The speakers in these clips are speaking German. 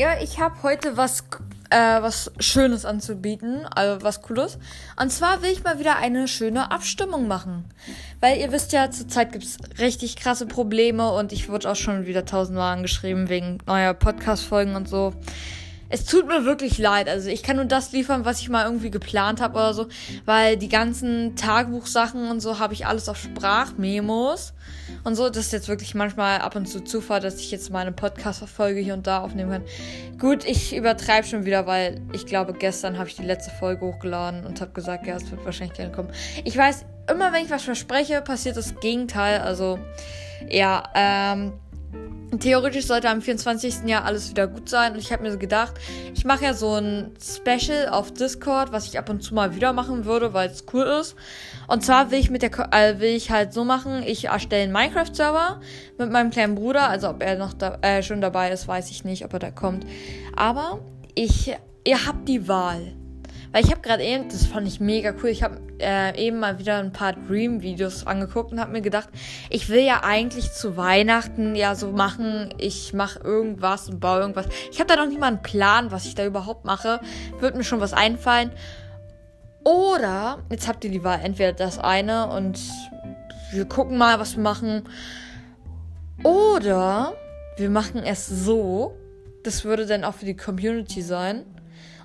Ja, ich habe heute was, äh, was Schönes anzubieten, also was Cooles. Und zwar will ich mal wieder eine schöne Abstimmung machen. Weil ihr wisst ja, zurzeit gibt's richtig krasse Probleme und ich wurde auch schon wieder tausendmal angeschrieben wegen neuer Podcast-Folgen und so. Es tut mir wirklich leid. Also ich kann nur das liefern, was ich mal irgendwie geplant habe oder so, weil die ganzen Tagebuchsachen und so habe ich alles auf Sprachmemos und so. Das ist jetzt wirklich manchmal ab und zu Zufall, dass ich jetzt meine Podcast-Folge hier und da aufnehmen kann. Gut, ich übertreibe schon wieder, weil ich glaube, gestern habe ich die letzte Folge hochgeladen und habe gesagt, ja, es wird wahrscheinlich gerne kommen. Ich weiß, immer wenn ich was verspreche, passiert das Gegenteil. Also ja, ähm Theoretisch sollte am 24. Jahr alles wieder gut sein. Und ich habe mir gedacht, ich mache ja so ein Special auf Discord, was ich ab und zu mal wieder machen würde, weil es cool ist. Und zwar will ich mit der äh, will ich halt so machen, ich erstelle einen Minecraft-Server mit meinem kleinen Bruder. Also ob er noch da, äh, schon dabei ist, weiß ich nicht, ob er da kommt. Aber ich, ihr habt die Wahl. Weil ich habe gerade eben, das fand ich mega cool, ich habe äh, eben mal wieder ein paar Dream-Videos angeguckt und habe mir gedacht, ich will ja eigentlich zu Weihnachten ja so machen, ich mache irgendwas und baue irgendwas. Ich habe da noch nicht mal einen Plan, was ich da überhaupt mache. Wird mir schon was einfallen. Oder, jetzt habt ihr die Wahl, entweder das eine und wir gucken mal, was wir machen. Oder wir machen es so, das würde dann auch für die Community sein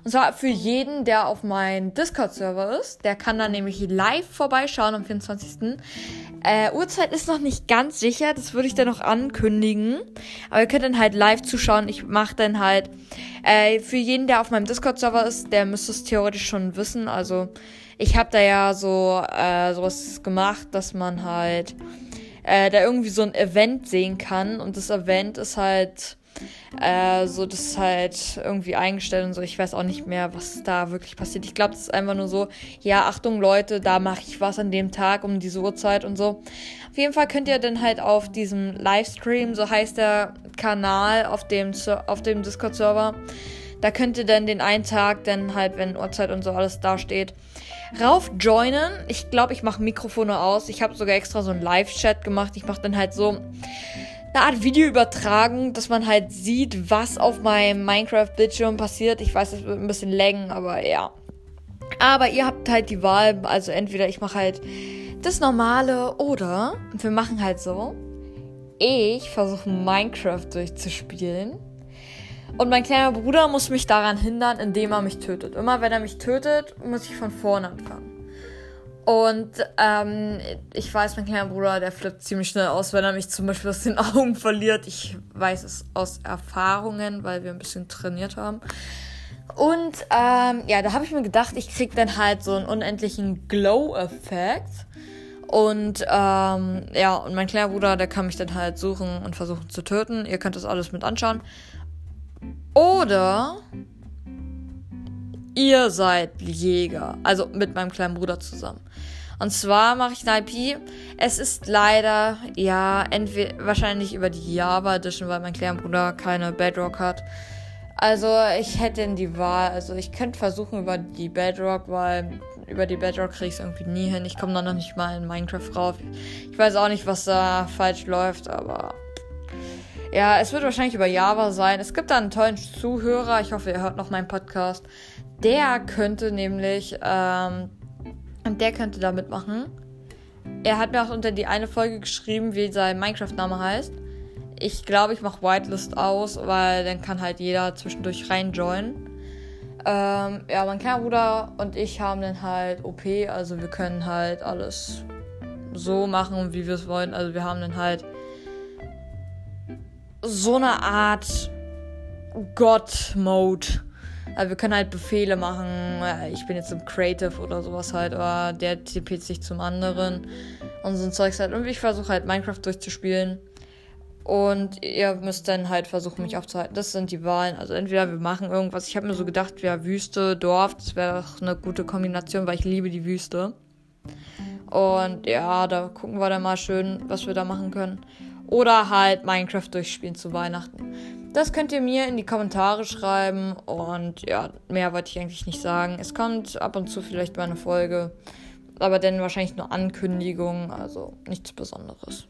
und zwar für jeden, der auf meinem Discord-Server ist. Der kann dann nämlich live vorbeischauen am 24. Äh, Uhrzeit ist noch nicht ganz sicher, das würde ich dann noch ankündigen. Aber ihr könnt dann halt live zuschauen. Ich mache dann halt äh, für jeden, der auf meinem Discord-Server ist, der müsste es theoretisch schon wissen. Also ich habe da ja so äh, sowas gemacht, dass man halt äh, da irgendwie so ein Event sehen kann. Und das Event ist halt äh, so, das ist halt irgendwie eingestellt und so. Ich weiß auch nicht mehr, was da wirklich passiert. Ich glaube, das ist einfach nur so, ja, Achtung Leute, da mache ich was an dem Tag um diese Uhrzeit und so. Auf jeden Fall könnt ihr dann halt auf diesem Livestream, so heißt der Kanal auf dem, auf dem Discord-Server, da könnt ihr dann den einen Tag dann halt, wenn Uhrzeit und so alles dasteht, rauf joinen. Ich glaube, ich mache Mikrofone aus. Ich habe sogar extra so einen Live-Chat gemacht. Ich mache dann halt so eine Art Videoübertragung, dass man halt sieht, was auf meinem Minecraft-Bildschirm passiert. Ich weiß, es wird ein bisschen laggen, aber ja. Aber ihr habt halt die Wahl, also entweder ich mache halt das Normale oder wir machen halt so. Ich versuche Minecraft durchzuspielen. Und mein kleiner Bruder muss mich daran hindern, indem er mich tötet. Immer wenn er mich tötet, muss ich von vorne anfangen. Und ähm, ich weiß, mein kleiner Bruder, der flippt ziemlich schnell aus, wenn er mich zum Beispiel aus den Augen verliert. Ich weiß es aus Erfahrungen, weil wir ein bisschen trainiert haben. Und ähm, ja, da habe ich mir gedacht, ich krieg dann halt so einen unendlichen Glow-Effekt. Und ähm, ja, und mein kleiner Bruder, der kann mich dann halt suchen und versuchen zu töten. Ihr könnt das alles mit anschauen. Oder ihr seid Jäger. Also mit meinem kleinen Bruder zusammen. Und zwar mache ich eine IP. Es ist leider, ja, entweder wahrscheinlich über die Java Edition, weil mein kleiner Bruder keine Bedrock hat. Also ich hätte die Wahl. Also ich könnte versuchen über die Bedrock, weil über die Bedrock kriege ich es irgendwie nie hin. Ich komme da noch nicht mal in Minecraft rauf. Ich weiß auch nicht, was da falsch läuft, aber ja, es wird wahrscheinlich über Java sein. Es gibt da einen tollen Zuhörer. Ich hoffe, ihr hört noch meinen Podcast. Der könnte nämlich, ähm, der könnte da mitmachen. Er hat mir auch unter die eine Folge geschrieben, wie sein Minecraft-Name heißt. Ich glaube, ich mache Whitelist aus, weil dann kann halt jeder zwischendurch reinjoinen. Ähm, ja, mein kleiner Bruder und ich haben dann halt OP, also wir können halt alles so machen, wie wir es wollen. Also wir haben dann halt so eine Art God-Mode. Also wir können halt Befehle machen. Ich bin jetzt im Creative oder sowas halt, oder der TPt sich zum anderen und so ein Zeugs halt. Und ich versuche halt Minecraft durchzuspielen. Und ihr müsst dann halt versuchen, mich aufzuhalten. Das sind die Wahlen. Also entweder wir machen irgendwas. Ich habe mir so gedacht, ja, Wüste, Dorf, das wäre doch eine gute Kombination, weil ich liebe die Wüste. Und ja, da gucken wir dann mal schön, was wir da machen können. Oder halt Minecraft durchspielen zu Weihnachten. Das könnt ihr mir in die Kommentare schreiben. Und ja, mehr wollte ich eigentlich nicht sagen. Es kommt ab und zu vielleicht mal eine Folge. Aber dann wahrscheinlich nur Ankündigungen. Also nichts Besonderes.